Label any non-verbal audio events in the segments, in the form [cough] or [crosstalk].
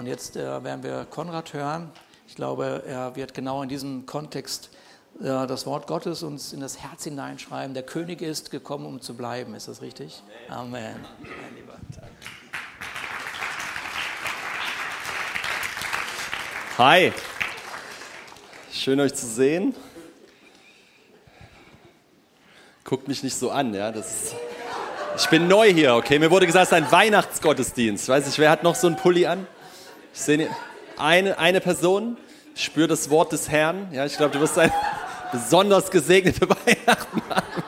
Und jetzt äh, werden wir Konrad hören. Ich glaube, er wird genau in diesem Kontext äh, das Wort Gottes uns in das Herz hineinschreiben. Der König ist gekommen, um zu bleiben. Ist das richtig? Amen. Amen. Hi, schön euch zu sehen. Guckt mich nicht so an, ja. Das ich bin neu hier, okay. Mir wurde gesagt, es ist ein Weihnachtsgottesdienst. Weiß ich, wer hat noch so einen Pulli an? Ich sehe eine, eine Person, spüre das Wort des Herrn. Ja, ich glaube, du wirst ein [laughs] besonders gesegnete [laughs] Weihnachten haben.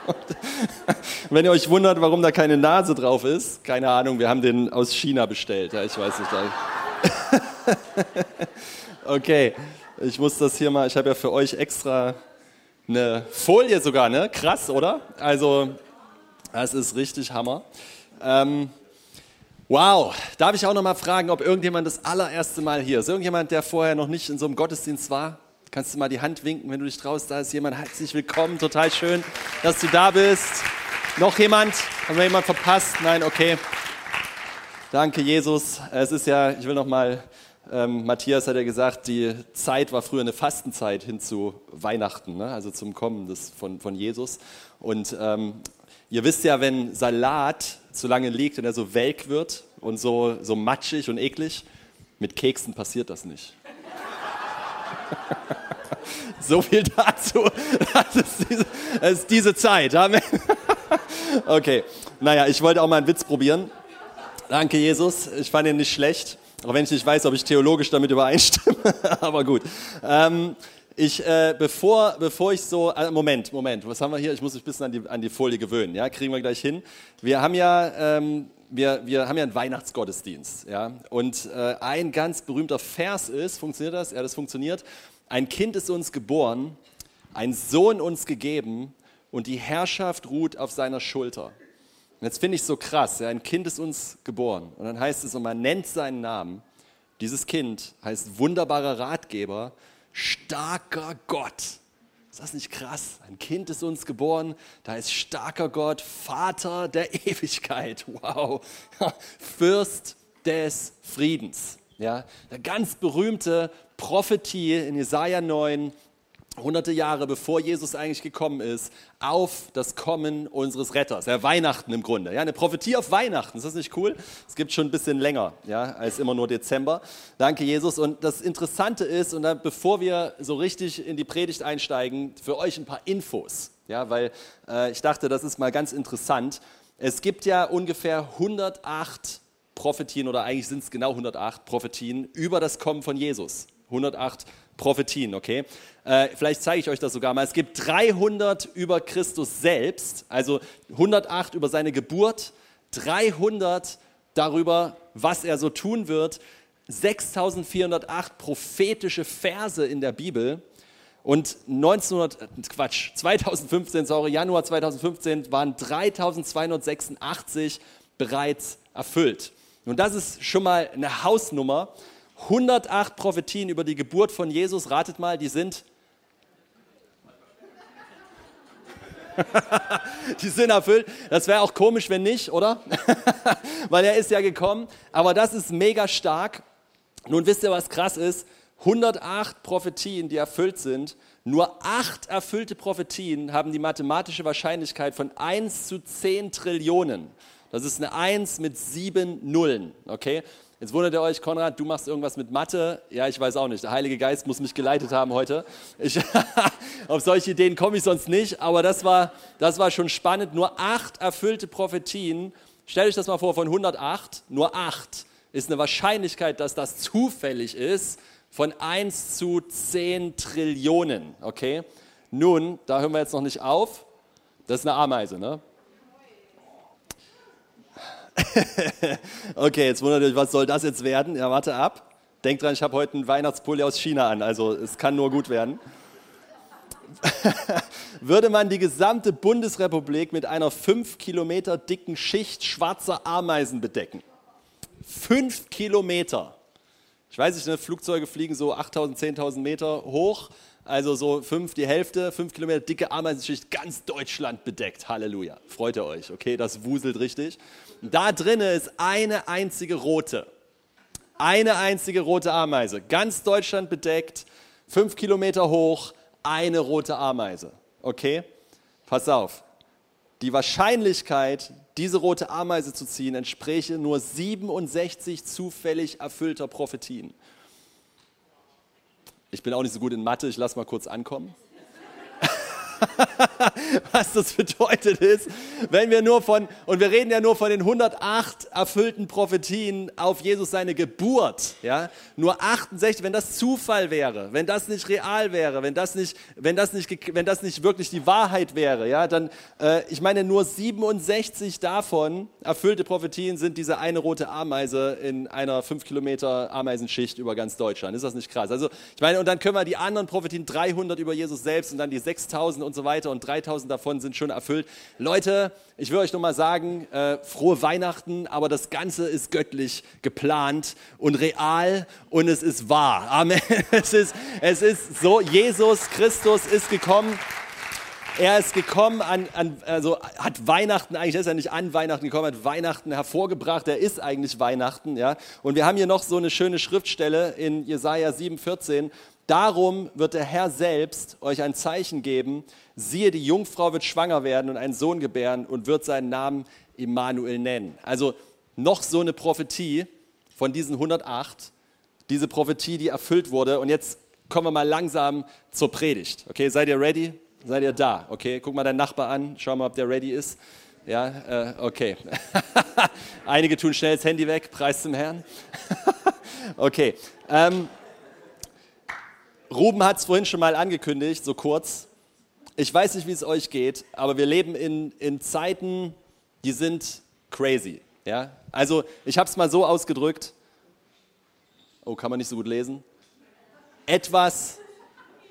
Wenn ihr euch wundert, warum da keine Nase drauf ist, keine Ahnung, wir haben den aus China bestellt. Ja, ich weiß nicht. [laughs] Okay, ich muss das hier mal, ich habe ja für euch extra eine Folie sogar, ne? Krass, oder? Also, das ist richtig Hammer. Ähm, wow, darf ich auch noch mal fragen, ob irgendjemand das allererste Mal hier ist? Irgendjemand, der vorher noch nicht in so einem Gottesdienst war? Kannst du mal die Hand winken, wenn du dich traust? Da ist jemand. Herzlich willkommen, total schön, dass du da bist. Noch jemand? Haben wir jemand verpasst? Nein, okay. Danke, Jesus. Es ist ja, ich will noch mal ähm, Matthias hat ja gesagt, die Zeit war früher eine Fastenzeit hin zu Weihnachten, ne? also zum Kommen des, von, von Jesus. Und ähm, ihr wisst ja, wenn Salat zu lange liegt und er so welk wird und so, so matschig und eklig, mit Keksen passiert das nicht. [laughs] so viel dazu. [laughs] Das ist diese, das ist diese Zeit. Amen. [laughs] okay, naja, ich wollte auch mal einen Witz probieren. Danke, Jesus. Ich fand ihn nicht schlecht. Auch wenn ich nicht weiß, ob ich theologisch damit übereinstimme, aber gut. Ähm, ich, äh, bevor, bevor ich so, äh, Moment, Moment, was haben wir hier? Ich muss mich ein bisschen an die, an die Folie gewöhnen, ja, kriegen wir gleich hin. Wir haben ja, ähm, wir, wir haben ja einen Weihnachtsgottesdienst, ja, und äh, ein ganz berühmter Vers ist, funktioniert das? Ja, das funktioniert. Ein Kind ist uns geboren, ein Sohn uns gegeben und die Herrschaft ruht auf seiner Schulter. Und jetzt finde ich so krass, ja, ein Kind ist uns geboren. Und dann heißt es, und man nennt seinen Namen. Dieses Kind heißt wunderbarer Ratgeber, starker Gott. Ist das nicht krass? Ein Kind ist uns geboren, da ist starker Gott, Vater der [laughs] Ewigkeit. Wow. Fürst des Friedens. Ja, der ganz berühmte Prophetie in Jesaja 9, hunderte Jahre bevor Jesus eigentlich gekommen ist, auf das Kommen unseres Retters. Ja, Weihnachten im Grunde. Ja, eine Prophetie auf Weihnachten. Ist das nicht cool? Es gibt schon ein bisschen länger, ja, als immer nur Dezember. Danke, Jesus. Und das Interessante ist, und dann, bevor wir so richtig in die Predigt einsteigen, für euch ein paar Infos. Ja, weil äh, ich dachte, das ist mal ganz interessant. Es gibt ja ungefähr 108 Prophetien, oder eigentlich sind es genau 108 Prophetien über das Kommen von Jesus. 108 Prophetien, okay? Äh, vielleicht zeige ich euch das sogar mal. Es gibt 300 über Christus selbst, also 108 über seine Geburt, 300 darüber, was er so tun wird, 6408 prophetische Verse in der Bibel und 1900, äh, Quatsch, 2015, sorry, Januar 2015 waren 3286 bereits erfüllt. Und das ist schon mal eine Hausnummer. 108 Prophetien über die Geburt von Jesus, ratet mal, die sind [laughs] die sind erfüllt. Das wäre auch komisch, wenn nicht, oder? [laughs] Weil er ist ja gekommen. Aber das ist mega stark. Nun wisst ihr, was krass ist? 108 Prophetien, die erfüllt sind. Nur acht erfüllte Prophetien haben die mathematische Wahrscheinlichkeit von 1 zu 10 Trillionen. Das ist eine 1 mit sieben Nullen. Okay? Jetzt wundert ihr euch, Konrad, du machst irgendwas mit Mathe. Ja, ich weiß auch nicht. Der Heilige Geist muss mich geleitet haben heute. Ich, [laughs] auf solche Ideen komme ich sonst nicht, aber das war, das war schon spannend. Nur acht erfüllte Prophetien. Stellt euch das mal vor, von 108, nur acht ist eine Wahrscheinlichkeit, dass das zufällig ist, von 1 zu 10 Trillionen. Okay? Nun, da hören wir jetzt noch nicht auf. Das ist eine Ameise, ne? [laughs] okay, jetzt wundert euch, was soll das jetzt werden? Ja, warte ab. Denkt dran, ich habe heute einen Weihnachtspulli aus China an, also es kann nur gut werden. [laughs] Würde man die gesamte Bundesrepublik mit einer fünf Kilometer dicken Schicht schwarzer Ameisen bedecken. Fünf Kilometer. Ich weiß nicht, ne, Flugzeuge fliegen so 8000, 10.000 Meter hoch, also so fünf, die Hälfte, fünf Kilometer dicke Ameisenschicht, ganz Deutschland bedeckt. Halleluja. Freut ihr euch, okay? Das wuselt richtig. Da drinne ist eine einzige rote. Eine einzige rote Ameise. Ganz Deutschland bedeckt, fünf Kilometer hoch, eine rote Ameise. Okay? Pass auf. Die Wahrscheinlichkeit, diese rote Ameise zu ziehen, entspräche nur 67 zufällig erfüllter Prophetien. Ich bin auch nicht so gut in Mathe, ich lasse mal kurz ankommen. [laughs] Was das bedeutet ist, wenn wir nur von, und wir reden ja nur von den 108 erfüllten Prophetien auf Jesus seine Geburt, ja, nur 68, wenn das Zufall wäre, wenn das nicht real wäre, wenn das nicht, wenn das nicht, wenn das nicht wirklich die Wahrheit wäre, ja, dann, äh, ich meine, nur 67 davon erfüllte Prophetien sind diese eine rote Ameise in einer 5 Kilometer Ameisenschicht über ganz Deutschland. Ist das nicht krass? Also, ich meine, und dann können wir die anderen Prophetien 300 über Jesus selbst und dann die 6000 und und so weiter und 3000 davon sind schon erfüllt. Leute, ich will euch nur mal sagen, äh, frohe Weihnachten, aber das Ganze ist göttlich geplant und real und es ist wahr. Amen. [laughs] Es ist, es ist so, Jesus Christus ist gekommen. Er ist gekommen an, an, also hat Weihnachten eigentlich, ist er nicht an Weihnachten gekommen, hat Weihnachten hervorgebracht, er ist eigentlich Weihnachten, ja. Und wir haben hier noch so eine schöne Schriftstelle in Jesaja 7,14. Darum wird der Herr selbst euch ein Zeichen geben. Siehe, die Jungfrau wird schwanger werden und einen Sohn gebären und wird seinen Namen Immanuel nennen. Also noch so eine Prophetie von diesen 108. Diese Prophetie, die erfüllt wurde. Und jetzt kommen wir mal langsam zur Predigt. Okay, seid ihr ready? Seid ihr da? Okay, guck mal deinen Nachbar an. Schau mal, ob der ready ist. Ja, äh, okay. [laughs] Einige tun schnell das Handy weg. Preis zum Herrn. [laughs] okay. Ähm, Ruben hat es vorhin schon mal angekündigt, so kurz. Ich weiß nicht, wie es euch geht, aber wir leben in, in Zeiten, die sind crazy. Ja? Also ich habe es mal so ausgedrückt. Oh, kann man nicht so gut lesen. Etwas,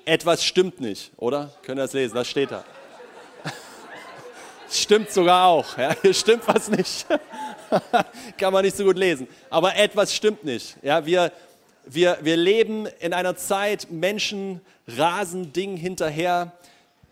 etwas stimmt nicht, oder? Könnt ihr das lesen? Was steht da? [laughs] stimmt sogar auch. Ja? Hier stimmt was nicht. [laughs] kann man nicht so gut lesen. Aber etwas stimmt nicht. Ja? Wir, wir, wir leben in einer Zeit, Menschen rasen Dingen hinterher,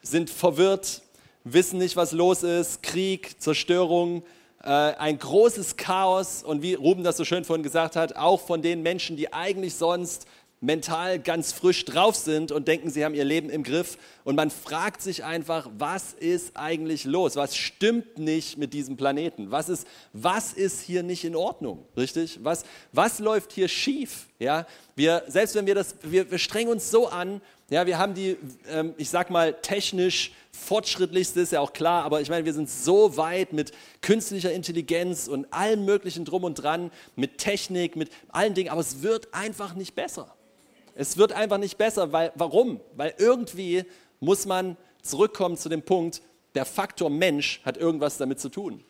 sind verwirrt, wissen nicht, was los ist, Krieg, Zerstörung, äh, ein großes Chaos. Und wie Ruben das so schön vorhin gesagt hat, auch von den Menschen, die eigentlich sonst mental ganz frisch drauf sind und denken, sie haben ihr Leben im Griff. Und man fragt sich einfach, was ist eigentlich los? Was stimmt nicht mit diesem Planeten? Was ist, was ist hier nicht in Ordnung? Richtig? Was, was läuft hier schief? Ja, wir, selbst wenn wir das, wir, wir strengen uns so an, ja, wir haben die, ähm, ich sag mal, technisch fortschrittlichste, ist ja auch klar, aber ich meine, wir sind so weit mit künstlicher Intelligenz und allem Möglichen drum und dran, mit Technik, mit allen Dingen, aber es wird einfach nicht besser. Es wird einfach nicht besser, weil, warum? Weil irgendwie muss man zurückkommen zu dem Punkt, der Faktor Mensch hat irgendwas damit zu tun.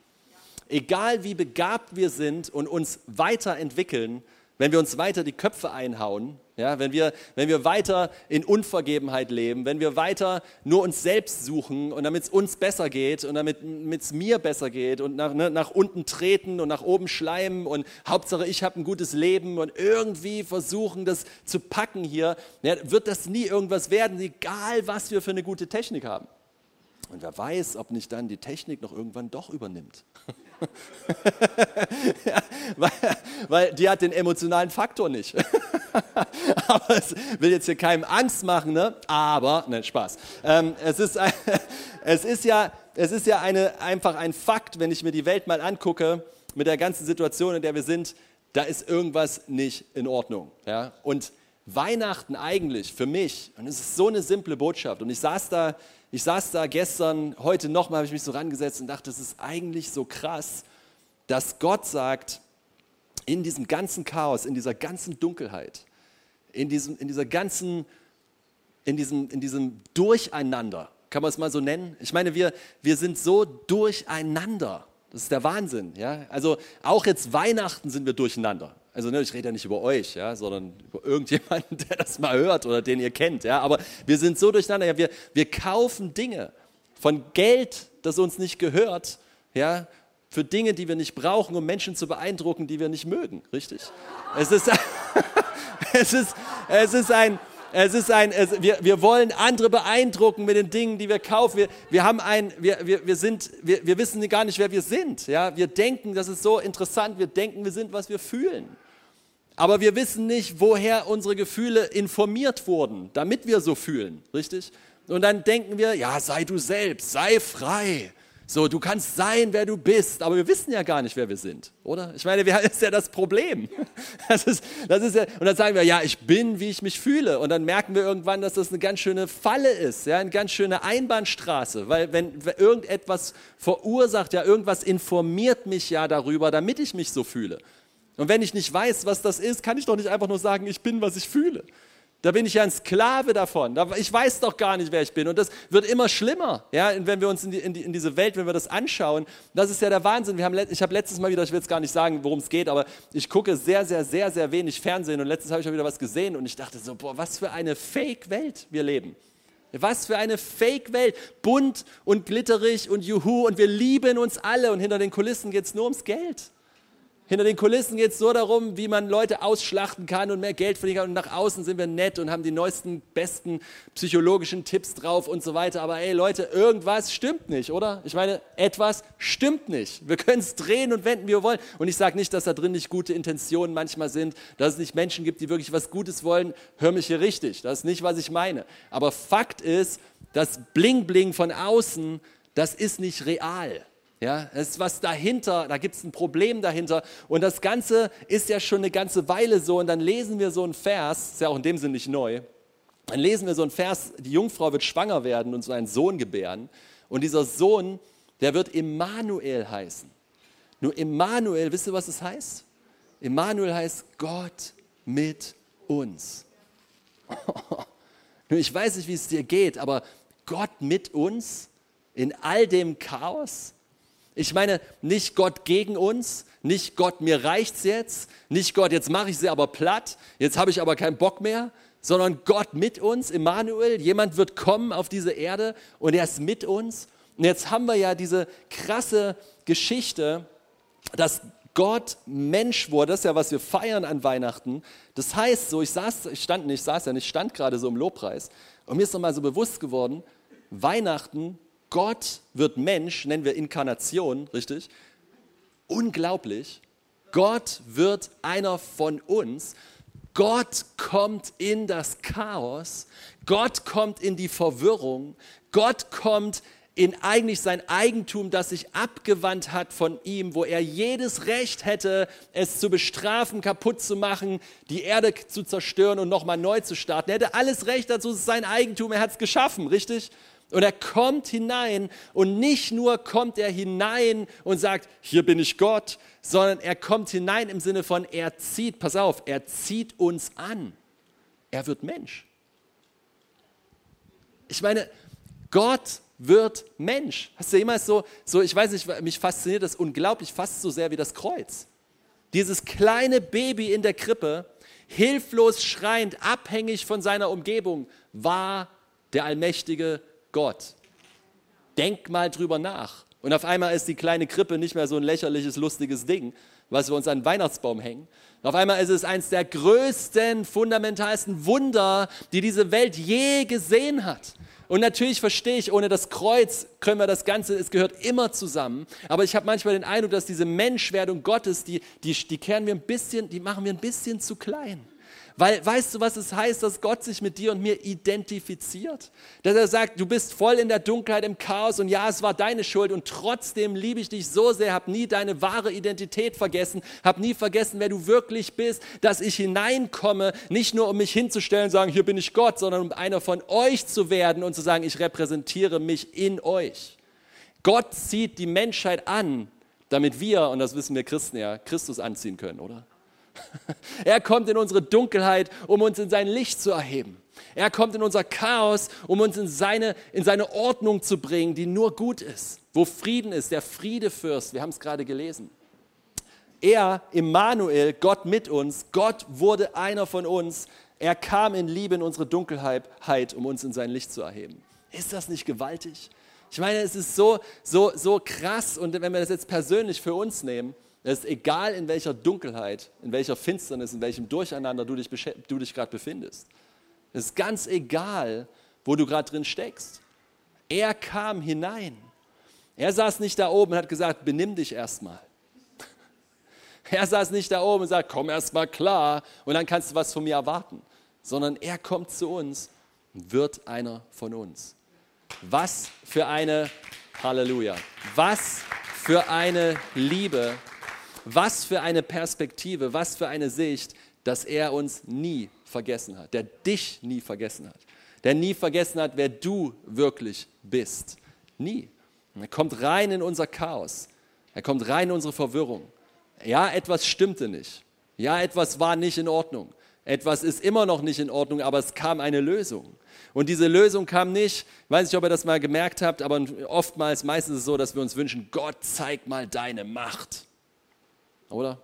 Egal wie begabt wir sind und uns weiterentwickeln, wenn wir uns weiter die Köpfe einhauen, ja, wenn, wir, wenn wir weiter in Unvergebenheit leben, wenn wir weiter nur uns selbst suchen und damit es uns besser geht und damit es mir besser geht und nach, ne, nach unten treten und nach oben schleimen und Hauptsache ich habe ein gutes Leben und irgendwie versuchen das zu packen hier, ja, wird das nie irgendwas werden, egal was wir für eine gute Technik haben. Und wer weiß, ob nicht dann die Technik noch irgendwann doch übernimmt. [laughs] ja, [laughs] weil, weil, die hat den emotionalen Faktor nicht. [laughs] aber es will jetzt hier keinem Angst machen, ne? aber, ne, Spaß. Ähm, es, ist, [laughs] es, ist ja, es ist ja eine, einfach ein Fakt, wenn ich mir die Welt mal angucke, mit der ganzen Situation, in der wir sind, da ist irgendwas nicht in Ordnung. Ja? Und Weihnachten eigentlich für mich, und es ist so eine simple Botschaft, und ich saß da ich saß da gestern, heute nochmal habe ich mich so rangesetzt und dachte, es ist eigentlich so krass, dass Gott sagt, in diesem ganzen Chaos, in dieser ganzen Dunkelheit, in diesem, in dieser ganzen, in diesem, in diesem Durcheinander, kann man es mal so nennen? Ich meine, wir, wir sind so durcheinander. Das ist der Wahnsinn. Ja? Also auch jetzt Weihnachten sind wir durcheinander also ne, ich rede ja nicht über euch, ja, sondern über irgendjemanden, [laughs] der das mal hört oder den ihr kennt. Ja, aber wir sind so durcheinander. Ja, wir, wir kaufen Dinge von Geld, das uns nicht gehört, ja, für Dinge, die wir nicht brauchen, um Menschen zu beeindrucken, die wir nicht mögen. Richtig? Es ist, [laughs] es ist, es ist ein, es ist ein, es, wir, wir wollen andere beeindrucken mit den Dingen, die wir kaufen. Wir, wir, haben ein, wir, wir, wir, sind, wir, wir wissen gar nicht, wer wir sind. Ja? Wir denken, das ist so interessant, wir denken, wir sind, was wir fühlen. aber wir wissen nicht, woher unsere Gefühle informiert wurden, damit wir so fühlen, richtig? Und dann denken wir, ja, sei du selbst, sei frei. So, du kannst sein, wer du bist, aber wir wissen ja gar nicht, wer wir sind, oder? Ich meine, [laughs] das ist ja das Problem. Das ist, das ist ja, und dann sagen wir, ja, ich bin, wie ich mich fühle. Und dann merken wir irgendwann, dass das eine ganz schöne Falle ist, ja, eine ganz schöne Einbahnstraße, weil wenn irgendetwas verursacht, ja, irgendwas informiert mich ja darüber, damit ich mich so fühle. Und wenn ich nicht weiß, was das ist, kann ich doch nicht einfach nur sagen, ich bin, was ich fühle. Da bin ich ja ein Sklave davon. Ich weiß doch gar nicht, wer ich bin. Und das wird immer schlimmer, ja, wenn wir uns in, die, in, die, in diese Welt, wenn wir das anschauen. Das ist ja der Wahnsinn. Wir haben, ich habe letztes Mal wieder, ich will jetzt gar nicht sagen, worum es geht, aber ich gucke sehr, sehr, sehr, sehr wenig Fernsehen. Und letztens habe ich auch wieder was gesehen und ich dachte so, boah, was für eine Fake-Welt wir leben. Was für eine Fake-Welt. Bunt und glitterig und juhu und wir lieben uns alle und hinter den Kulissen geht es nur ums Geld. Hinter den Kulissen geht es nur darum, wie man Leute ausschlachten kann und mehr Geld verdienen kann. Und nach außen sind wir nett und haben die neuesten, besten psychologischen Tipps drauf und so weiter. Aber ey Leute, irgendwas stimmt nicht, oder? Ich meine, etwas stimmt nicht. Wir können es drehen und wenden, wie wir wollen. Und ich sage nicht, dass da drin nicht gute Intentionen manchmal sind, dass es nicht Menschen gibt, die wirklich was Gutes wollen. Hör mich hier richtig. Das ist nicht, was ich meine. Aber Fakt ist, das Bling-Bling von außen, das ist nicht real. Ja, es ist was dahinter, da gibt es ein Problem dahinter. Und das Ganze ist ja schon eine ganze Weile so. Und dann lesen wir so einen Vers, ist ja auch in dem Sinn nicht neu. Dann lesen wir so einen Vers, die Jungfrau wird schwanger werden und so einen Sohn gebären. Und dieser Sohn, der wird Immanuel heißen. Nur Immanuel, wisst ihr, was es das heißt? Immanuel heißt Gott mit uns. [laughs] Nur ich weiß nicht, wie es dir geht, aber Gott mit uns in all dem Chaos, ich meine, nicht Gott gegen uns, nicht Gott, mir reicht's jetzt, nicht Gott, jetzt mache ich sie aber platt, jetzt habe ich aber keinen Bock mehr, sondern Gott mit uns, Immanuel, jemand wird kommen auf diese Erde und er ist mit uns. Und jetzt haben wir ja diese krasse Geschichte, dass Gott Mensch wurde, das ist ja, was wir feiern an Weihnachten. Das heißt so, ich saß, ich stand nicht, ich saß ja nicht, ich stand gerade so im Lobpreis und mir ist nochmal so bewusst geworden, Weihnachten Gott wird Mensch, nennen wir Inkarnation, richtig? Unglaublich. Gott wird einer von uns. Gott kommt in das Chaos. Gott kommt in die Verwirrung. Gott kommt in eigentlich sein Eigentum, das sich abgewandt hat von ihm, wo er jedes Recht hätte, es zu bestrafen, kaputt zu machen, die Erde zu zerstören und nochmal neu zu starten. Er hätte alles Recht dazu, es ist sein Eigentum, er hat es geschaffen, richtig? Und er kommt hinein und nicht nur kommt er hinein und sagt, hier bin ich Gott, sondern er kommt hinein im Sinne von, er zieht, pass auf, er zieht uns an. Er wird Mensch. Ich meine, Gott wird Mensch. Hast du jemals so, so, ich weiß nicht, mich fasziniert das unglaublich, fast so sehr wie das Kreuz. Dieses kleine Baby in der Krippe, hilflos schreiend, abhängig von seiner Umgebung, war der allmächtige Gott. Denk mal drüber nach. Und auf einmal ist die kleine Krippe nicht mehr so ein lächerliches, lustiges Ding, was wir uns an den Weihnachtsbaum hängen. Auf einmal ist es eines der größten, fundamentalsten Wunder, die diese Welt je gesehen hat. Und natürlich verstehe ich, ohne das Kreuz können wir das Ganze, es gehört immer zusammen. Aber ich habe manchmal den Eindruck, dass diese Menschwerdung Gottes, die, die, die kehren wir ein bisschen, die machen wir ein bisschen zu klein. Weil weißt du, was es heißt, dass Gott sich mit dir und mir identifiziert? Dass er sagt, du bist voll in der Dunkelheit, im Chaos und ja, es war deine Schuld und trotzdem liebe ich dich so sehr, habe nie deine wahre Identität vergessen, habe nie vergessen, wer du wirklich bist, dass ich hineinkomme, nicht nur um mich hinzustellen und sagen, hier bin ich Gott, sondern um einer von euch zu werden und zu sagen, ich repräsentiere mich in euch. Gott zieht die Menschheit an, damit wir, und das wissen wir Christen ja, Christus anziehen können, oder? [laughs] Er kommt in unsere Dunkelheit, um uns in sein Licht zu erheben. Er kommt in unser Chaos, um uns in seine, in seine Ordnung zu bringen, die nur gut ist, wo Frieden ist, der Friedefürst. Wir haben es gerade gelesen. Er, Immanuel, Gott mit uns, Gott wurde einer von uns. Er kam in Liebe in unsere Dunkelheit, um uns in sein Licht zu erheben. Ist das nicht gewaltig? Ich meine, es ist so, so, so krass und wenn wir das jetzt persönlich für uns nehmen, es ist egal, in welcher Dunkelheit, in welcher Finsternis, in welchem Durcheinander du dich, du dich gerade befindest. Es ist ganz egal, wo du gerade drin steckst. Er kam hinein. Er saß nicht da oben und hat gesagt, benimm dich erstmal. [laughs] Er saß nicht da oben und sagt, komm erst mal klar und dann kannst du was von mir erwarten, sondern er kommt zu uns und wird einer von uns. Was für eine Halleluja. Was für eine Liebe, was für eine Perspektive, was für eine Sicht, dass er uns nie vergessen hat, der dich nie vergessen hat, der nie vergessen hat, wer du wirklich bist. Nie. er kommt rein in unser Chaos. Er kommt rein in unsere Verwirrung. Ja, etwas stimmte nicht. Ja, etwas war nicht in Ordnung. Etwas ist immer noch nicht in Ordnung, aber es kam eine Lösung. Und diese Lösung kam nicht, ich weiß nicht, ob ihr das mal gemerkt habt, aber oftmals, meistens ist es so, dass wir uns wünschen, Gott, zeig mal deine Macht. Oder?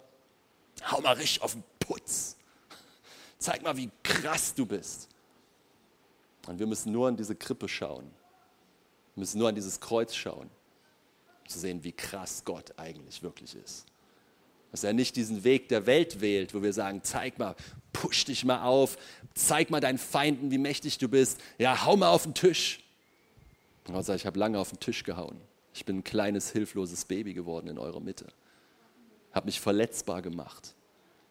Hau mal richtig auf den Putz. Zeig mal, wie krass du bist. Und wir müssen nur an diese Krippe schauen. Wir müssen nur an dieses Kreuz schauen, um zu sehen, wie krass Gott eigentlich wirklich ist. Dass er nicht diesen Weg der Welt wählt, wo wir sagen, zeig mal, push dich mal auf, zeig mal deinen Feinden, wie mächtig du bist. Ja, hau mal auf den Tisch. Sagt, ich habe lange auf den Tisch gehauen. Ich bin ein kleines, hilfloses Baby geworden in eurer Mitte. Habe mich verletzbar gemacht.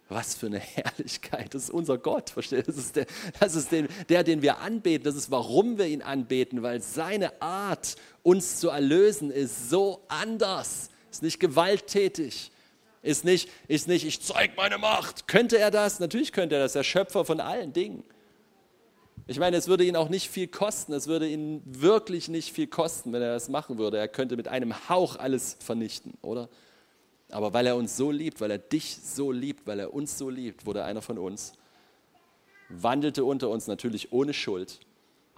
Was für eine [laughs] Herrlichkeit. Das ist unser Gott, versteht? Das ist, der, das ist den, der, den wir anbeten. Das ist, warum wir ihn anbeten, weil seine Art, uns zu erlösen, ist so anders. Ist nicht gewalttätig. Ist nicht, ist nicht, ich zeige meine Macht. Könnte er das? Natürlich könnte er das. Der Schöpfer von allen Dingen. Ich meine, es würde ihn auch nicht viel kosten. Es würde ihn wirklich nicht viel kosten, wenn er das machen würde. Er könnte mit einem Hauch alles vernichten, oder? Aber weil er uns so liebt, weil er dich so liebt, weil er uns so liebt, wurde einer von uns, wandelte unter uns natürlich ohne Schuld,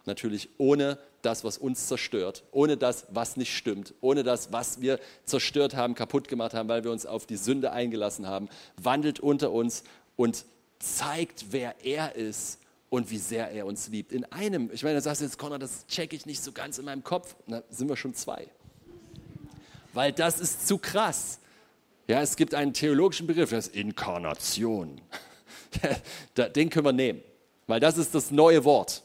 natürlich ohne das, was uns zerstört, ohne das, was nicht stimmt, ohne das, was wir zerstört haben, kaputt gemacht haben, weil wir uns auf die Sünde eingelassen haben, wandelt unter uns und zeigt, wer er ist und wie sehr er uns liebt. In einem, ich meine, da sagst du jetzt, Conrad, das checke ich nicht so ganz in meinem Kopf. Na, sind wir schon zwei. Weil das ist zu krass. Ja, es gibt einen theologischen Begriff, das ist Inkarnation. [laughs] Den können wir nehmen, weil das ist das neue Wort.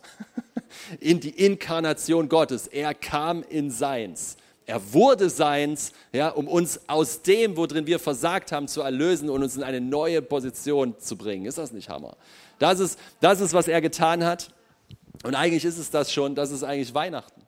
[laughs] In die Inkarnation Gottes. Er kam in Seins. Er wurde Seins, ja, um uns aus dem, worin wir versagt haben, zu erlösen und uns in eine neue Position zu bringen. Ist das nicht Hammer? Das ist, das ist was er getan hat. Und eigentlich ist es das schon, das ist eigentlich Weihnachten.